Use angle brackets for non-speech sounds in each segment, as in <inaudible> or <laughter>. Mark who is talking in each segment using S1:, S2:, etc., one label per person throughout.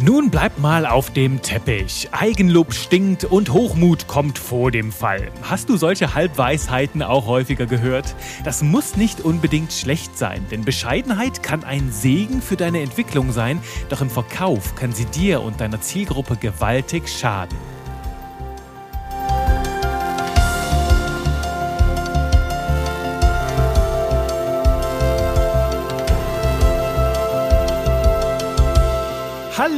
S1: Nun bleibt mal auf dem Teppich. Eigenlob stinkt und Hochmut kommt vor dem Fall. Hast du solche Halbweisheiten auch häufiger gehört? Das muss nicht unbedingt schlecht sein, denn Bescheidenheit kann ein Segen für deine Entwicklung sein, doch im Verkauf kann sie dir und deiner Zielgruppe gewaltig schaden.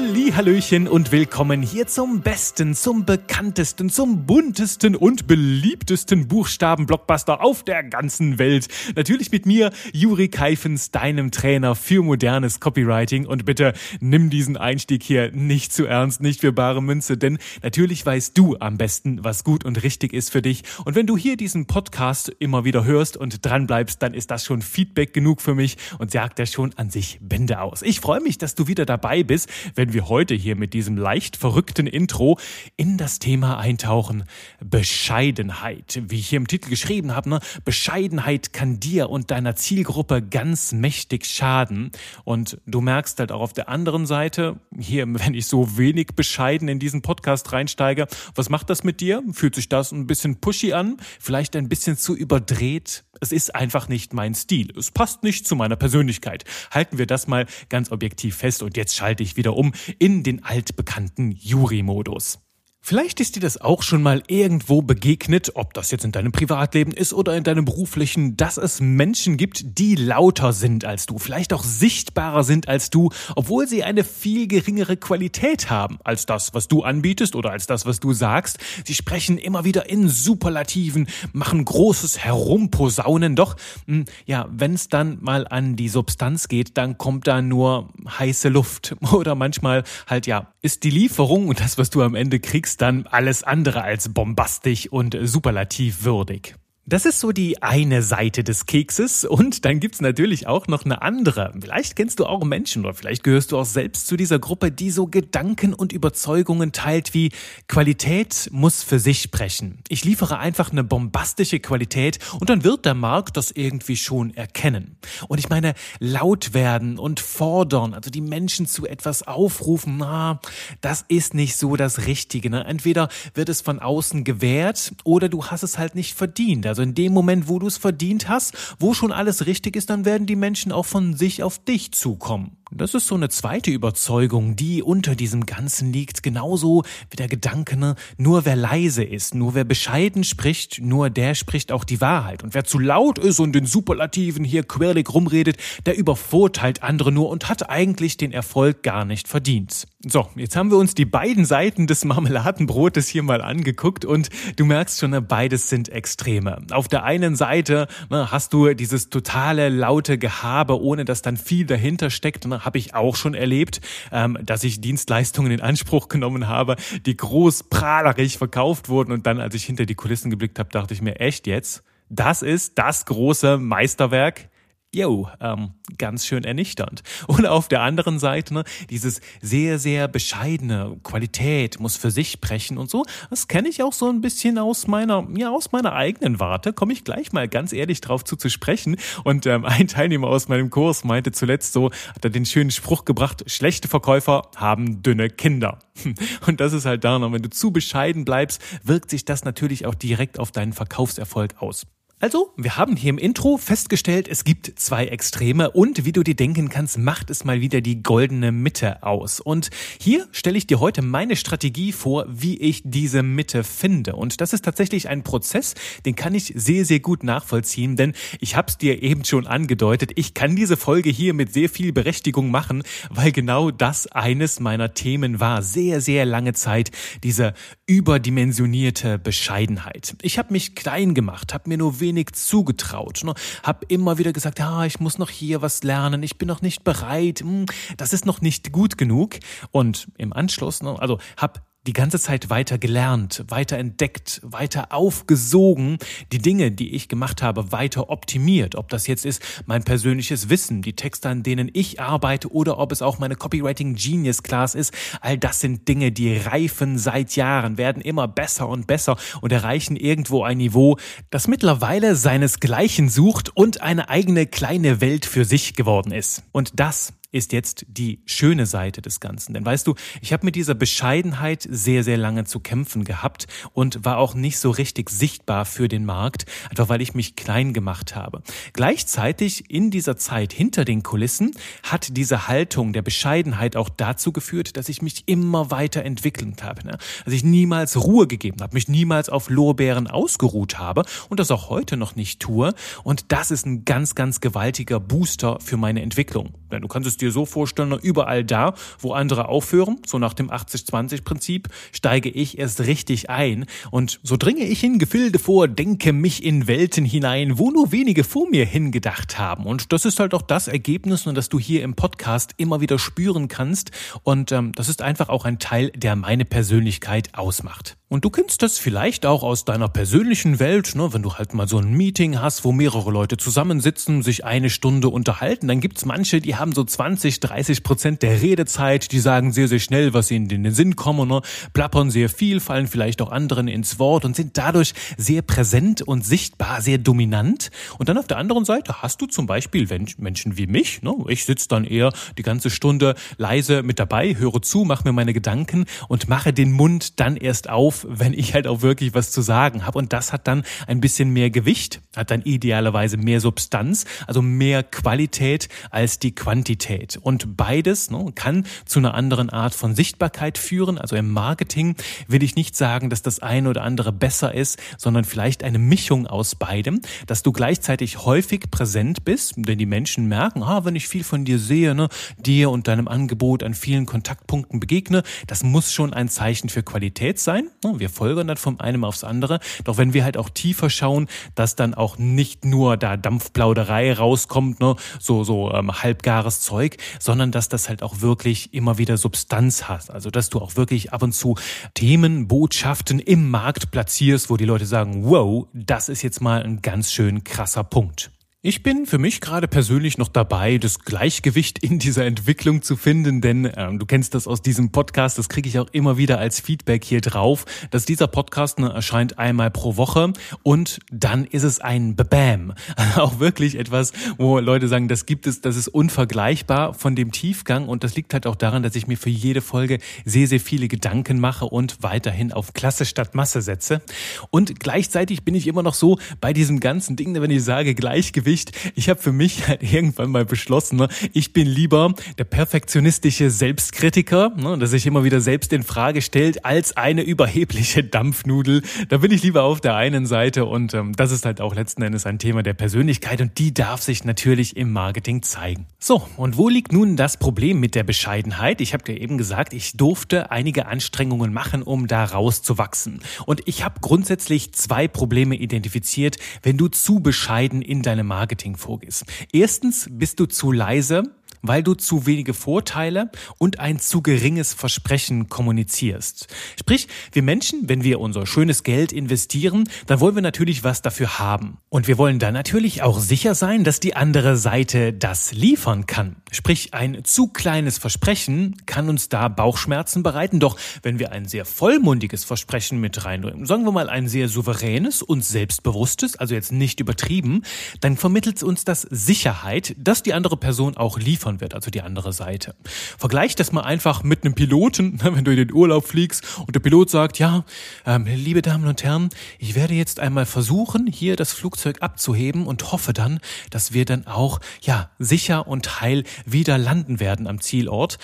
S1: Hallöchen und willkommen hier zum besten, zum bekanntesten, zum buntesten und beliebtesten Buchstaben-Blockbuster auf der ganzen Welt. Natürlich mit mir, Juri Keifens, deinem Trainer für modernes Copywriting. Und bitte nimm diesen Einstieg hier nicht zu ernst, nicht für bare Münze, denn natürlich weißt du am besten, was gut und richtig ist für dich. Und wenn du hier diesen Podcast immer wieder hörst und dran bleibst, dann ist das schon Feedback genug für mich und sagt ja schon an sich Bände aus. Ich freue mich, dass du wieder dabei bist, wenn wir heute hier mit diesem leicht verrückten Intro in das Thema eintauchen. Bescheidenheit. Wie ich hier im Titel geschrieben habe, ne? Bescheidenheit kann dir und deiner Zielgruppe ganz mächtig schaden. Und du merkst halt auch auf der anderen Seite, hier, wenn ich so wenig bescheiden in diesen Podcast reinsteige, was macht das mit dir? Fühlt sich das ein bisschen pushy an? Vielleicht ein bisschen zu überdreht? Es ist einfach nicht mein Stil. Es passt nicht zu meiner Persönlichkeit. Halten wir das mal ganz objektiv fest und jetzt schalte ich wieder um in den altbekannten Jury-Modus. Vielleicht ist dir das auch schon mal irgendwo begegnet, ob das jetzt in deinem Privatleben ist oder in deinem beruflichen, dass es Menschen gibt, die lauter sind als du, vielleicht auch sichtbarer sind als du, obwohl sie eine viel geringere Qualität haben als das, was du anbietest oder als das, was du sagst. Sie sprechen immer wieder in Superlativen, machen großes Herumposaunen, doch hm, ja, wenn es dann mal an die Substanz geht, dann kommt da nur heiße Luft <laughs> oder manchmal halt ja, ist die Lieferung und das, was du am Ende kriegst, dann alles andere als bombastisch und superlativ würdig. Das ist so die eine Seite des Kekses und dann gibt's natürlich auch noch eine andere. Vielleicht kennst du auch Menschen oder vielleicht gehörst du auch selbst zu dieser Gruppe, die so Gedanken und Überzeugungen teilt wie Qualität muss für sich sprechen. Ich liefere einfach eine bombastische Qualität und dann wird der Markt das irgendwie schon erkennen. Und ich meine, laut werden und fordern, also die Menschen zu etwas aufrufen, na, das ist nicht so das Richtige. Ne? Entweder wird es von außen gewährt oder du hast es halt nicht verdient. Also in dem Moment, wo du es verdient hast, wo schon alles richtig ist, dann werden die Menschen auch von sich auf dich zukommen. Das ist so eine zweite Überzeugung, die unter diesem Ganzen liegt, genauso wie der Gedanke, ne, nur wer leise ist, nur wer bescheiden spricht, nur der spricht auch die Wahrheit. Und wer zu laut ist und in Superlativen hier quirlig rumredet, der übervorteilt andere nur und hat eigentlich den Erfolg gar nicht verdient. So, jetzt haben wir uns die beiden Seiten des Marmeladenbrotes hier mal angeguckt und du merkst schon, ne, beides sind Extreme. Auf der einen Seite ne, hast du dieses totale laute Gehabe, ohne dass dann viel dahinter steckt. Ne, habe ich auch schon erlebt, ähm, dass ich Dienstleistungen in Anspruch genommen habe, die groß prahlerig verkauft wurden und dann, als ich hinter die Kulissen geblickt habe, dachte ich mir, echt jetzt? Das ist das große Meisterwerk? Yo, ähm, ganz schön ernüchternd. <laughs> Und auf der anderen Seite, ne, dieses sehr, sehr bescheidene Qualität muss für sich sprechen und so, das kenne ich auch so ein bisschen aus meiner, ja, aus meiner eigenen Warte, komme ich gleich mal ganz ehrlich drauf zu, zu sprechen. Und ähm, <laughs> ein Teilnehmer aus meinem Kurs meinte zuletzt so, hat er den schönen Spruch gebracht, schlechte Verkäufer haben dünne Kinder. <laughs> Und das ist halt da noch, wenn du zu bescheiden bleibst, wirkt sich das natürlich auch direkt auf deinen Verkaufserfolg aus. Also, wir haben hier im Intro festgestellt, es gibt zwei Extreme und wie du dir denken kannst, macht es mal wieder die goldene Mitte aus. Und hier stelle ich dir heute meine Strategie vor, wie ich diese Mitte finde. Und das ist tatsächlich ein Prozess, den kann ich sehr, sehr gut nachvollziehen, denn ich habe es dir eben schon angedeutet, ich kann diese Folge hier mit sehr viel Berechtigung machen, weil genau das eines meiner Themen war. Sehr, sehr lange Zeit diese überdimensionierte Bescheidenheit. Ich habe mich klein gemacht, habe mir nur wenig zugetraut. Ne? Hab immer wieder gesagt, ja, ich muss noch hier was lernen, ich bin noch nicht bereit, hm, das ist noch nicht gut genug. Und im Anschluss, ne, also hab die ganze Zeit weiter gelernt, weiter entdeckt, weiter aufgesogen, die Dinge, die ich gemacht habe, weiter optimiert. Ob das jetzt ist mein persönliches Wissen, die Texte, an denen ich arbeite oder ob es auch meine Copywriting Genius Class ist. All das sind Dinge, die reifen seit Jahren, werden immer besser und besser und erreichen irgendwo ein Niveau, das mittlerweile seinesgleichen sucht und eine eigene kleine Welt für sich geworden ist. Und das ist jetzt die schöne Seite des Ganzen. Denn weißt du, ich habe mit dieser Bescheidenheit sehr, sehr lange zu kämpfen gehabt und war auch nicht so richtig sichtbar für den Markt, einfach weil ich mich klein gemacht habe. Gleichzeitig in dieser Zeit hinter den Kulissen hat diese Haltung der Bescheidenheit auch dazu geführt, dass ich mich immer weiter entwickeln habe. Ne? Dass ich niemals Ruhe gegeben habe, mich niemals auf Lorbeeren ausgeruht habe und das auch heute noch nicht tue. Und das ist ein ganz, ganz gewaltiger Booster für meine Entwicklung. Denn du kannst es dir so vorstellen, überall da, wo andere aufhören, so nach dem 80-20-Prinzip, steige ich erst richtig ein und so dringe ich in Gefilde vor, denke mich in Welten hinein, wo nur wenige vor mir hingedacht haben. Und das ist halt auch das Ergebnis, das du hier im Podcast immer wieder spüren kannst. Und ähm, das ist einfach auch ein Teil, der meine Persönlichkeit ausmacht. Und du kennst das vielleicht auch aus deiner persönlichen Welt, ne? wenn du halt mal so ein Meeting hast, wo mehrere Leute zusammensitzen, sich eine Stunde unterhalten, dann gibt's manche, die haben so 20, 30 Prozent der Redezeit, die sagen sehr, sehr schnell, was ihnen in den Sinn kommen, ne? plappern sehr viel, fallen vielleicht auch anderen ins Wort und sind dadurch sehr präsent und sichtbar, sehr dominant. Und dann auf der anderen Seite hast du zum Beispiel Menschen wie mich, ne? ich sitze dann eher die ganze Stunde leise mit dabei, höre zu, mache mir meine Gedanken und mache den Mund dann erst auf, wenn ich halt auch wirklich was zu sagen habe. Und das hat dann ein bisschen mehr Gewicht, hat dann idealerweise mehr Substanz, also mehr Qualität als die Quantität. Und beides ne, kann zu einer anderen Art von Sichtbarkeit führen. Also im Marketing will ich nicht sagen, dass das eine oder andere besser ist, sondern vielleicht eine Mischung aus beidem, dass du gleichzeitig häufig präsent bist, denn die Menschen merken, ah, wenn ich viel von dir sehe, ne, dir und deinem Angebot an vielen Kontaktpunkten begegne, das muss schon ein Zeichen für Qualität sein. Ne, wir folgern dann vom einen aufs andere. Doch wenn wir halt auch tiefer schauen, dass dann auch nicht nur da Dampfplauderei rauskommt, ne, so, so ähm, halbgares Zeug, sondern dass das halt auch wirklich immer wieder Substanz hat. Also dass du auch wirklich ab und zu Themen, Botschaften im Markt platzierst, wo die Leute sagen, wow, das ist jetzt mal ein ganz schön krasser Punkt. Ich bin für mich gerade persönlich noch dabei, das Gleichgewicht in dieser Entwicklung zu finden, denn ähm, du kennst das aus diesem Podcast, das kriege ich auch immer wieder als Feedback hier drauf, dass dieser Podcast ne, erscheint einmal pro Woche und dann ist es ein Bam. <laughs> Auch wirklich etwas, wo Leute sagen, das gibt es, das ist unvergleichbar von dem Tiefgang und das liegt halt auch daran, dass ich mir für jede Folge sehr, sehr viele Gedanken mache und weiterhin auf Klasse statt Masse setze. Und gleichzeitig bin ich immer noch so bei diesem ganzen Ding, wenn ich sage Gleichgewicht, Sicht. Ich habe für mich <laughs> halt irgendwann mal beschlossen, ne, ich bin lieber der perfektionistische Selbstkritiker, ne, der sich immer wieder selbst in Frage stellt, als eine überhebliche Dampfnudel. Da bin ich lieber auf der einen Seite und ähm, das ist halt auch letzten Endes ein Thema der Persönlichkeit und die darf sich natürlich im Marketing zeigen. So, und wo liegt nun das Problem mit der Bescheidenheit? Ich habe dir eben gesagt, ich durfte einige Anstrengungen machen, um da rauszuwachsen. Und ich habe grundsätzlich zwei Probleme identifiziert, wenn du zu bescheiden in deinem Marketing Marketing vorgehst. Erstens bist du zu leise weil du zu wenige Vorteile und ein zu geringes Versprechen kommunizierst. Sprich, wir Menschen, wenn wir unser schönes Geld investieren, dann wollen wir natürlich was dafür haben. Und wir wollen dann natürlich auch sicher sein, dass die andere Seite das liefern kann. Sprich, ein zu kleines Versprechen kann uns da Bauchschmerzen bereiten. Doch wenn wir ein sehr vollmundiges Versprechen mit reinnehmen, sagen wir mal ein sehr souveränes und selbstbewusstes, also jetzt nicht übertrieben, dann vermittelt uns das Sicherheit, dass die andere Person auch liefern gefahren wird, also die andere Seite. Vergleich das mal einfach mit einem Piloten, <laughs> wenn du in den Urlaub fliegst und der Pilot sagt, ja, ähm, liebe Damen und Herren, ich werde jetzt einmal versuchen, hier das Flugzeug abzuheben und hoffe dann, dass wir dann auch, ja, sicher und heil wieder landen werden am Zielort.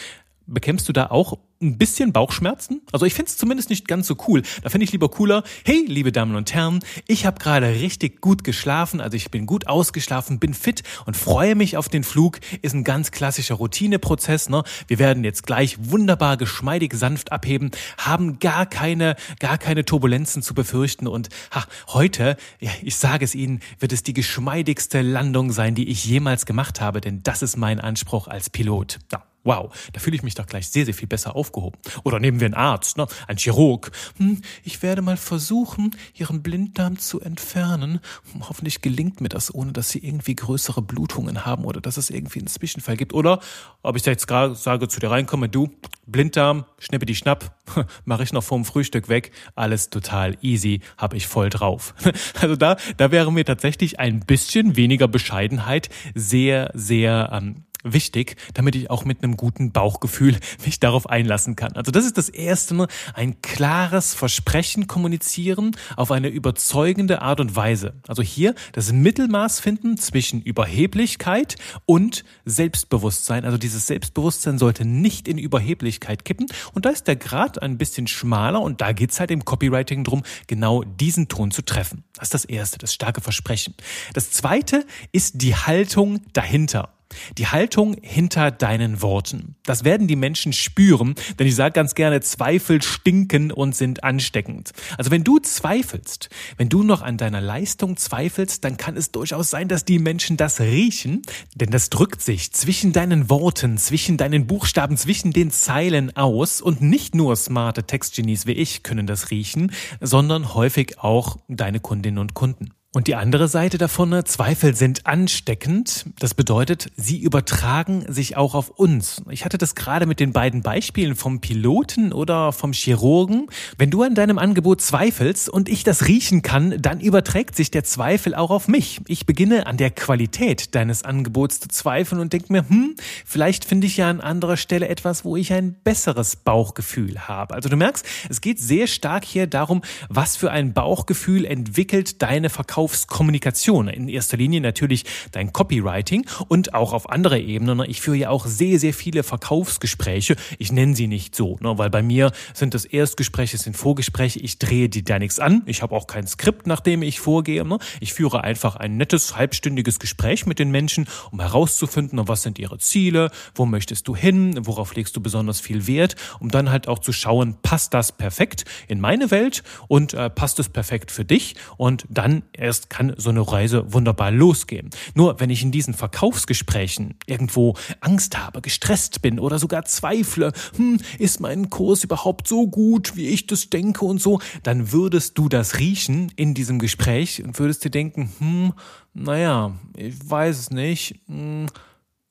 S1: Bekämpfst du da auch ein bisschen Bauchschmerzen. Also ich finde es zumindest nicht ganz so cool. Da finde ich lieber cooler, hey, liebe Damen und Herren, ich habe gerade richtig gut geschlafen, also ich bin gut ausgeschlafen, bin fit und freue mich auf den Flug. Ist ein ganz klassischer Routineprozess. Ne? Wir werden jetzt gleich wunderbar geschmeidig sanft abheben, haben gar keine, gar keine Turbulenzen zu befürchten und ha, heute, ja, ich sage es Ihnen, wird es die geschmeidigste Landung sein, die ich jemals gemacht habe, denn das ist mein Anspruch als Pilot. Ja. Wow, da fühle ich mich doch gleich sehr, sehr viel besser aufgehoben. Oder nehmen wir einen Arzt, ne? ein Chirurg. Hm, ich werde mal versuchen, Ihren Blinddarm zu entfernen. Hoffentlich gelingt mir das, ohne dass Sie irgendwie größere Blutungen haben oder dass es irgendwie einen Zwischenfall gibt. Oder ob ich jetzt gerade sage, zu dir reinkomme, du, Blinddarm, schnippe die Schnapp, <laughs> mache ich noch vorm Frühstück weg. Alles total easy, habe ich voll drauf. <laughs> Also da, da wäre mir tatsächlich ein bisschen weniger Bescheidenheit sehr, sehr ähm, wichtig, damit ich auch mit einem guten Bauchgefühl <laughs> mich darauf einlassen kann. Also das ist das erste, ne? ein klares Versprechen kommunizieren auf eine überzeugende Art und Weise. Also hier das Mittelmaß finden zwischen Überheblichkeit und Selbstbewusstsein. Also dieses Selbstbewusstsein sollte nicht in Überheblichkeit kippen. Und da ist der Grad ein bisschen schmaler und da geht's halt im Copywriting drum, genau diesen Ton zu treffen. Das ist das erste, das starke Versprechen. Das zweite ist die Haltung dahinter. Die Haltung hinter deinen Worten. Das werden die Menschen spüren, denn ich sage ganz gerne, Zweifel stinken und sind ansteckend. Also wenn du zweifelst, wenn du noch an deiner Leistung zweifelst, dann kann es durchaus sein, dass die Menschen das riechen, denn das drückt sich zwischen deinen Worten, zwischen deinen Buchstaben, zwischen den Zeilen aus und nicht nur smarte Textgenies wie ich können das riechen, sondern häufig auch deine Kundinnen und Kunden. Und die andere Seite davon, ne, Zweifel sind ansteckend. Das bedeutet, sie übertragen sich auch auf uns. Ich hatte das gerade mit den beiden Beispielen vom Piloten oder vom Chirurgen. Wenn du an deinem Angebot zweifelst und ich das riechen kann, dann überträgt sich der Zweifel auch auf mich. Ich beginne an der Qualität deines Angebots zu zweifeln und denke mir, hm, vielleicht finde ich ja an anderer Stelle etwas, wo ich ein besseres Bauchgefühl habe. Also du merkst, es geht sehr stark hier darum, was für ein Bauchgefühl entwickelt deine Verkaufs Verkaufskommunikation. In erster Linie natürlich dein Copywriting und auch auf anderer Ebene. Ne? Ich führe ja auch sehr, sehr viele Verkaufsgespräche. Ich nenne sie nicht so, ne? weil bei mir sind das Erstgespräche, sind Vorgespräche. Ich drehe die da nichts an. Ich habe auch kein Skript, nach dem ich vorgehe. Ne? Ich führe einfach ein nettes, halbstündiges Gespräch mit den Menschen, um herauszufinden, was sind ihre Ziele, wo möchtest du hin, worauf legst du besonders viel Wert, um dann halt auch zu schauen, passt das perfekt in meine Welt und äh, passt es perfekt für dich und dann erst erst kann so eine Reise wunderbar losgehen. Nur wenn ich in diesen Verkaufsgesprächen irgendwo Angst habe, gestresst bin oder sogar zweifle, hm, ist mein Kurs überhaupt so gut, wie ich das denke und so, dann würdest du das riechen in diesem Gespräch und würdest dir denken, hm, naja, ich weiß es nicht, hm,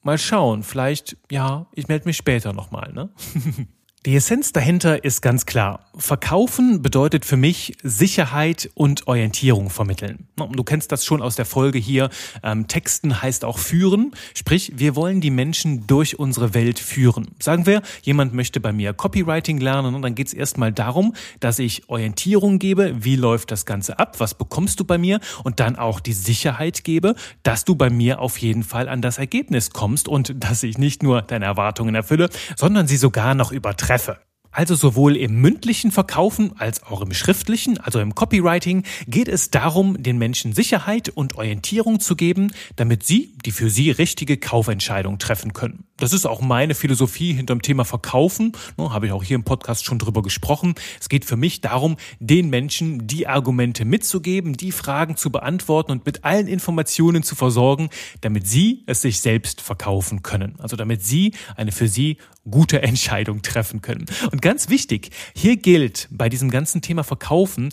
S1: mal schauen, vielleicht, ja, ich melde mich später nochmal, ne? <laughs> Die Essenz dahinter ist ganz klar. Verkaufen bedeutet für mich Sicherheit und Orientierung vermitteln. Du kennst das schon aus der Folge hier. Ähm, Texten heißt auch führen. Sprich, wir wollen die Menschen durch unsere Welt führen. Sagen wir, jemand möchte bei mir Copywriting lernen und dann geht es erstmal darum, dass ich Orientierung gebe. Wie läuft das Ganze ab? Was bekommst du bei mir? Und dann auch die Sicherheit gebe, dass du bei mir auf jeden Fall an das Ergebnis kommst und dass ich nicht nur deine Erwartungen erfülle, sondern sie sogar noch übertreffe treffen. Also sowohl im mündlichen Verkaufen als auch im schriftlichen, also im Copywriting, geht es darum, den Menschen Sicherheit und Orientierung zu geben, damit sie die für sie richtige Kaufentscheidung treffen können. Das ist auch meine Philosophie hinterm Thema Verkaufen. Ne, habe ich auch hier im Podcast schon drüber gesprochen. Es geht für mich darum, den Menschen die Argumente mitzugeben, die Fragen zu beantworten und mit allen Informationen zu versorgen, damit sie es sich selbst verkaufen können. Also damit sie eine für sie gute Entscheidung treffen können. Und ganz wichtig, hier gilt bei diesem ganzen Thema Verkaufen,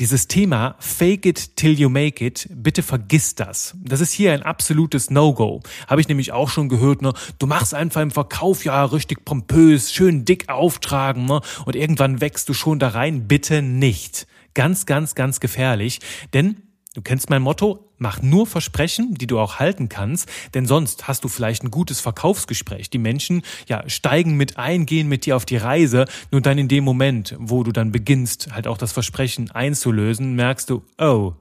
S1: dieses Thema Fake it till you make it, bitte vergiss das. Das ist hier ein absolutes No-Go. Habe ich nämlich auch schon gehört, ne? Du machst einfach im Verkauf ja richtig pompös, schön dick auftragen, ne? Und irgendwann wächst du schon da rein. Bitte nicht. Ganz, ganz, ganz gefährlich. Denn Du kennst mein Motto, mach nur Versprechen, die du auch halten kannst, denn sonst hast du vielleicht ein gutes Verkaufsgespräch. Die Menschen ja steigen mit ein, gehen mit dir auf die Reise, nur dann in dem Moment, wo du dann beginnst, halt auch das Versprechen einzulösen, merkst du, oh,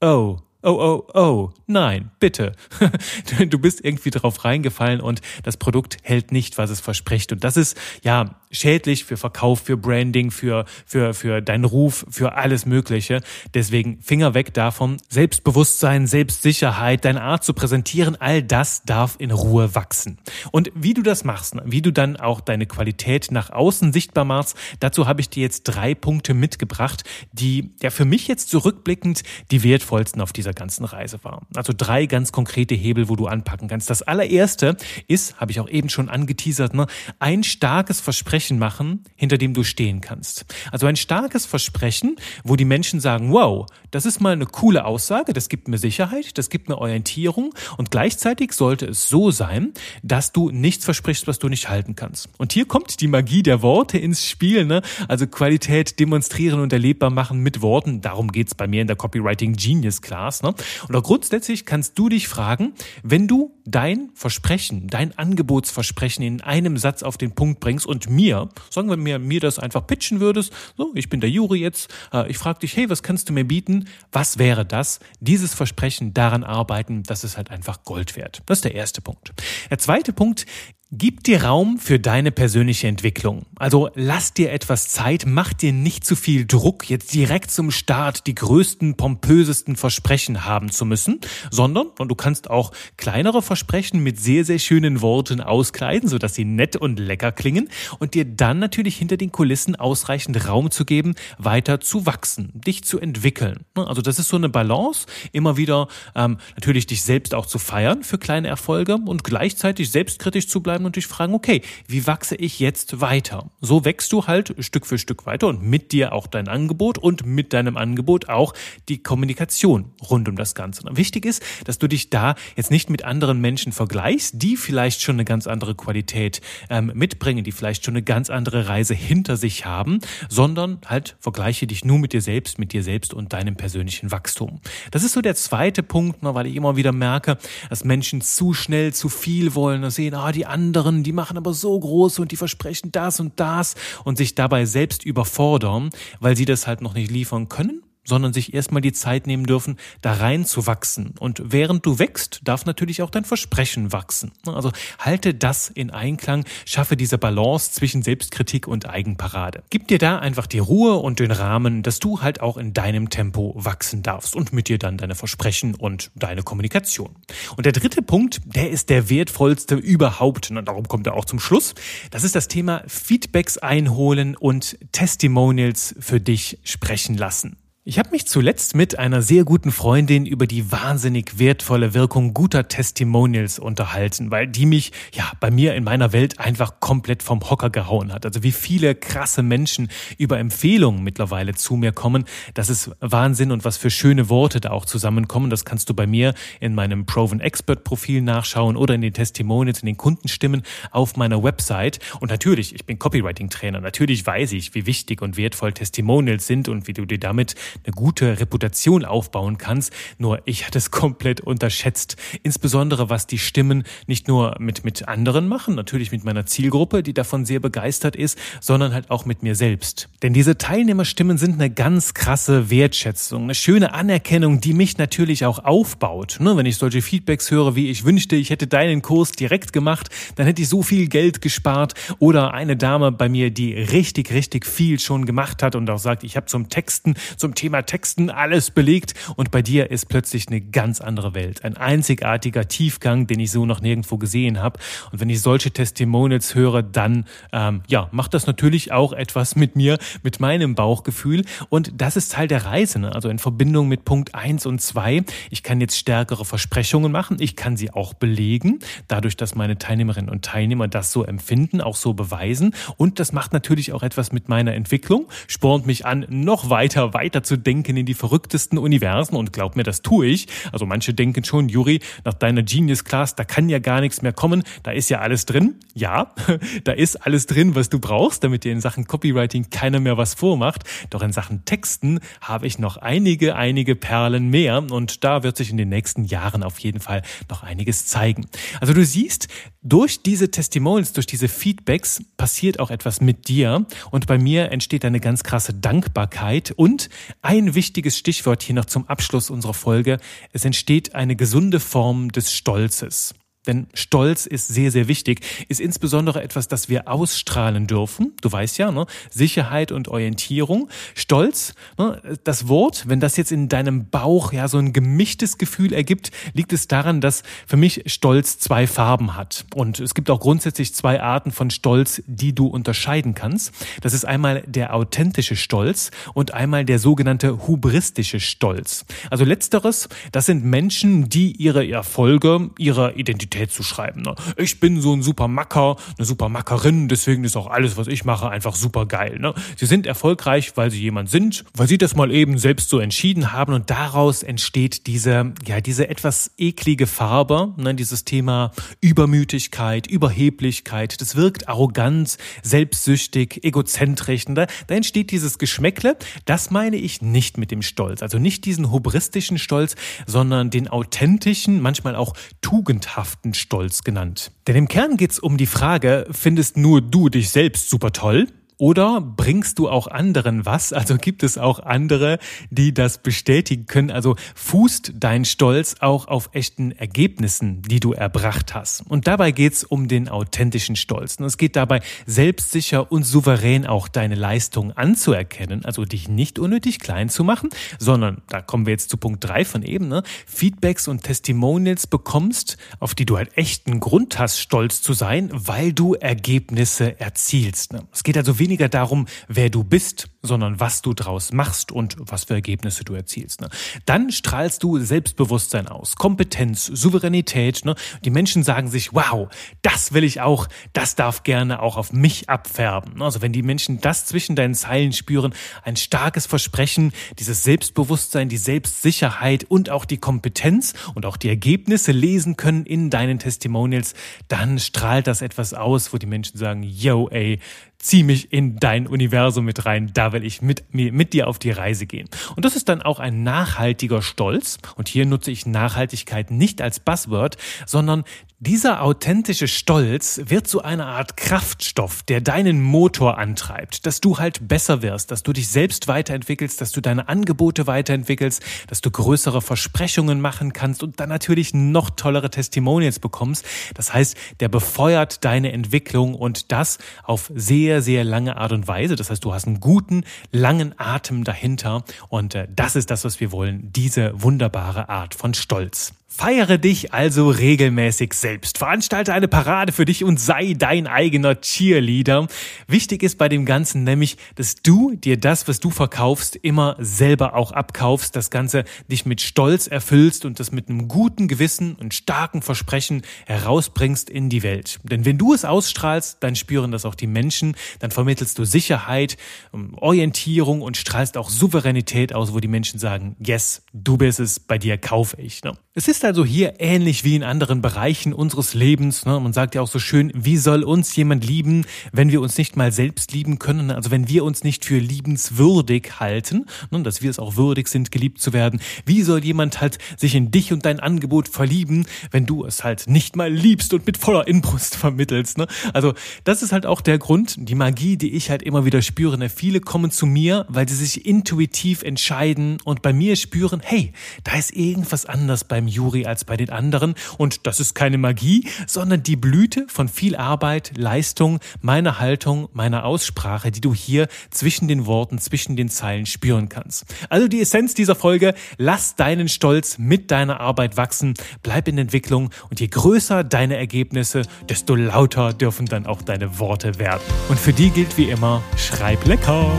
S1: oh, Oh, oh, oh, nein, bitte. <laughs> Du bist irgendwie drauf reingefallen und das Produkt hält nicht, was es verspricht. Und das ist, ja, schädlich für Verkauf, für Branding, für, für, für deinen Ruf, für alles Mögliche. Deswegen Finger weg davon. Selbstbewusstsein, Selbstsicherheit, deine Art zu präsentieren, all das darf in Ruhe wachsen. Und wie du das machst, ne, wie du dann auch deine Qualität nach außen sichtbar machst, dazu habe ich dir jetzt drei Punkte mitgebracht, die ja für mich jetzt zurückblickend die wertvollsten auf dieser ganzen Reise waren. Also drei ganz konkrete Hebel, wo du anpacken kannst. Das allererste ist, habe ich auch eben schon angeteasert, ne, ein starkes Versprechen machen, hinter dem du stehen kannst. Also ein starkes Versprechen, wo die Menschen sagen, wow, das ist mal eine coole Aussage, das gibt mir Sicherheit, das gibt mir Orientierung und gleichzeitig sollte es so sein, dass du nichts versprichst, was du nicht halten kannst. Und hier kommt die Magie der Worte ins Spiel, ne? Also Qualität demonstrieren und erlebbar machen mit Worten. Darum geht's bei mir in der Copywriting Genius Class, ne? Und auch grundsätzlich kannst du dich fragen, wenn du dein Versprechen, dein Angebotsversprechen in einem Satz auf den Punkt bringst und mir, sagen wir mir, mir das einfach pitchen würdest, so, ich bin der Juri jetzt, äh, ich frage dich, hey, was kannst du mir bieten? Was wäre das? Dieses Versprechen, daran arbeiten, das ist halt einfach Gold wert. Das ist der erste Punkt. Der zweite Punkt Gib dir Raum für deine persönliche Entwicklung. Also lass dir etwas Zeit, mach dir nicht zu viel Druck, jetzt direkt zum Start die größten, pompösesten Versprechen haben zu müssen, sondern, und du kannst auch kleinere Versprechen mit sehr, sehr schönen Worten auskleiden, sodass sie nett und lecker klingen und dir dann natürlich hinter den Kulissen ausreichend Raum zu geben, weiter zu wachsen, dich zu entwickeln. Also das ist so eine Balance, immer wieder ähm, natürlich dich selbst auch zu feiern für kleine Erfolge und gleichzeitig selbstkritisch zu bleiben bleiben und dich fragen, okay, wie wachse ich jetzt weiter? So wächst du halt Stück für Stück weiter und mit dir auch dein Angebot und mit deinem Angebot auch die Kommunikation rund um das Ganze. Und wichtig ist, dass du dich da jetzt nicht mit anderen Menschen vergleichst, die vielleicht schon eine ganz andere Qualität ähm, mitbringen, die vielleicht schon eine ganz andere Reise hinter sich haben, sondern halt vergleiche dich nur mit dir selbst, mit dir selbst und deinem persönlichen Wachstum. Das ist so der zweite Punkt, ne, weil ich immer wieder merke, dass Menschen zu schnell zu viel wollen und sehen, ah, die anderen anderen, die machen aber so groß und die versprechen das und das und sich dabei selbst überfordern, weil sie das halt noch nicht liefern können sondern sich erstmal die Zeit nehmen dürfen, da rein zu wachsen. Und während du wächst, darf natürlich auch dein Versprechen wachsen. Also halte das in Einklang, schaffe diese Balance zwischen Selbstkritik und Eigenparade. Gib dir da einfach die Ruhe und den Rahmen, dass du halt auch in deinem Tempo wachsen darfst und mit dir dann deine Versprechen und deine Kommunikation. Und der dritte Punkt, der ist der wertvollste überhaupt, und darum kommt er auch zum Schluss. Das ist das Thema Feedbacks einholen und Testimonials für dich sprechen lassen. Ich habe mich zuletzt mit einer sehr guten Freundin über die wahnsinnig wertvolle Wirkung guter Testimonials unterhalten, weil die mich ja bei mir in meiner Welt einfach komplett vom Hocker gehauen hat. Also wie viele krasse Menschen über Empfehlungen mittlerweile zu mir kommen, das ist Wahnsinn und was für schöne Worte da auch zusammenkommen. Das kannst du bei mir in meinem Proven Expert Profil nachschauen oder in den Testimonials, in den Kundenstimmen auf meiner Website. Und natürlich, ich bin Copywriting Trainer. Natürlich weiß ich, wie wichtig und wertvoll Testimonials sind und wie du dir damit eine gute Reputation aufbauen kannst. Nur ich hatte es komplett unterschätzt. Insbesondere was die Stimmen nicht nur mit, mit anderen machen, natürlich mit meiner Zielgruppe, die davon sehr begeistert ist, sondern halt auch mit mir selbst. Denn diese Teilnehmerstimmen sind eine ganz krasse Wertschätzung, eine schöne Anerkennung, die mich natürlich auch aufbaut. Ne, wenn ich solche Feedbacks höre, wie ich wünschte, ich hätte deinen Kurs direkt gemacht, dann hätte ich so viel Geld gespart. Oder eine Dame bei mir, die richtig, richtig viel schon gemacht hat und auch sagt, ich habe zum Texten, zum Thema Thema Texten alles belegt und bei dir ist plötzlich eine ganz andere Welt. Ein einzigartiger Tiefgang, den ich so noch nirgendwo gesehen habe. Und wenn ich solche Testimonials höre, dann ähm, ja, macht das natürlich auch etwas mit mir, mit meinem Bauchgefühl. Und das ist Teil der Reise. Ne? Also in Verbindung mit Punkt eins und zwei. Ich kann jetzt stärkere Versprechungen machen. Ich kann sie auch belegen, dadurch, dass meine Teilnehmerinnen und Teilnehmer das so empfinden, auch so beweisen. Und das macht natürlich auch etwas mit meiner Entwicklung, spornt mich an, noch weiter, weiter zu denken in die verrücktesten Universen und glaub mir, das tue ich. Also manche denken schon, Juri, nach deiner Genius Class, da kann ja gar nichts mehr kommen, da ist ja alles drin. Ja, <laughs> da ist alles drin, was du brauchst, damit dir in Sachen Copywriting keiner mehr was vormacht. Doch in Sachen Texten habe ich noch einige, einige Perlen mehr und da wird sich in den nächsten Jahren auf jeden Fall noch einiges zeigen. Also du siehst, durch diese Testimonials, durch diese Feedbacks passiert auch etwas mit dir und bei mir entsteht eine ganz krasse Dankbarkeit und ein wichtiges Stichwort hier noch zum Abschluss unserer Folge. Es entsteht eine gesunde Form des Stolzes. Denn Stolz ist sehr, sehr wichtig, ist insbesondere etwas, das wir ausstrahlen dürfen. Du weißt ja, ne? Sicherheit und Orientierung. Stolz, ne? das Wort, wenn das jetzt in deinem Bauch ja so ein gemischtes Gefühl ergibt, liegt es daran, dass für mich Stolz zwei Farben hat. Und es gibt auch grundsätzlich zwei Arten von Stolz, die du unterscheiden kannst. Das ist einmal der authentische Stolz und einmal der sogenannte hubristische Stolz. Also letzteres, das sind Menschen, die ihre Erfolge ihrer Identität zuschreiben. Ne? Ich bin so ein super Macker, eine super Mackerin, deswegen ist auch alles, was ich mache, einfach super geil. Ne? Sie sind erfolgreich, weil sie jemand sind, weil sie das mal eben selbst so entschieden haben und daraus entsteht diese, ja, diese etwas eklige Farbe, ne? dieses Thema Übermütigkeit, Überheblichkeit, das wirkt arrogant, selbstsüchtig, egozentrisch. Da, da entsteht dieses Geschmäckle, das meine ich nicht mit dem Stolz. Also nicht diesen hubristischen Stolz, sondern den authentischen, manchmal auch tugendhaften Stolz genannt. Denn im Kern geht's um die Frage, findest nur du dich selbst super toll? Oder bringst du auch anderen was? Also gibt es auch andere, die das bestätigen können? Also fußt dein Stolz auch auf echten Ergebnissen, die du erbracht hast. Und dabei geht's um den authentischen Stolz. Und es geht dabei selbstsicher und souverän auch deine Leistung anzuerkennen, also dich nicht unnötig klein zu machen, sondern, da kommen wir jetzt zu Punkt drei von eben, ne, Feedbacks und Testimonials bekommst, auf die du halt echten Grund hast, stolz zu sein, weil du Ergebnisse erzielst. Ne? Es geht also weniger darum, wer du bist, sondern was du draus machst und was für Ergebnisse du erzielst. Ne? Dann strahlst du Selbstbewusstsein aus, Kompetenz, Souveränität. Ne? Die Menschen sagen sich, wow, das will ich auch, das darf gerne auch auf mich abfärben. Also wenn die Menschen das zwischen deinen Zeilen spüren, ein starkes Versprechen, dieses Selbstbewusstsein, die Selbstsicherheit und auch die Kompetenz und auch die Ergebnisse lesen können in deinen Testimonials, dann strahlt das etwas aus, wo die Menschen sagen, yo, ey, zieh mich in dein Universum mit rein, da will ich mit, mit dir auf die Reise gehen. Und das ist dann auch ein nachhaltiger Stolz. Und hier nutze ich Nachhaltigkeit nicht als Buzzword, sondern dieser authentische Stolz wird zu einer Art Kraftstoff, der deinen Motor antreibt, dass du halt besser wirst, dass du dich selbst weiterentwickelst, dass du deine Angebote weiterentwickelst, dass du größere Versprechungen machen kannst und dann natürlich noch tollere Testimonials bekommst. Das heißt, der befeuert deine Entwicklung und das auf sehr, sehr lange Art und Weise. Das heißt, du hast einen guten, langen Atem dahinter und äh, das ist das, was wir wollen, diese wunderbare Art von Stolz. Feiere dich also regelmäßig selbst. Veranstalte eine Parade für dich und sei dein eigener Cheerleader. Wichtig ist bei dem Ganzen nämlich, dass du dir das, was du verkaufst, immer selber auch abkaufst, das Ganze dich mit Stolz erfüllst und das mit einem guten Gewissen und starken Versprechen herausbringst in die Welt. Denn wenn du es ausstrahlst, dann spüren das auch die Menschen, dann vermittelst du Sicherheit, ähm, Orientierung und strahlst auch Souveränität aus, wo die Menschen sagen, yes, du bist es, bei dir kaufe ich. Ne? Es ist also hier ähnlich wie in anderen Bereichen unseres Lebens. Ne? Man sagt ja auch so schön, wie soll uns jemand lieben, wenn wir uns nicht mal selbst lieben können? Also wenn wir uns nicht für liebenswürdig halten, ne? dass wir es auch würdig sind, geliebt zu werden. Wie soll jemand halt sich in dich und dein Angebot verlieben, wenn du es halt nicht mal liebst und mit voller Inbrust vermittelst? Ne? Also das ist halt auch der Grund, die Magie, die ich halt immer wieder spüre. Ne? Viele kommen zu mir, weil sie sich intuitiv entscheiden und bei mir spüren, hey, da ist irgendwas anders beim Juri als bei den anderen. Und das ist keine Magie, sondern die Blüte von viel Arbeit, Leistung, meiner Haltung, meiner Aussprache, die du hier zwischen den Worten, zwischen den Zeilen spüren kannst. Also die Essenz dieser Folge, lass deinen Stolz mit deiner Arbeit wachsen, bleib in Entwicklung und je größer deine Ergebnisse, desto lauter dürfen dann auch deine Worte werden. Und für die gilt wie immer, schreib lecker!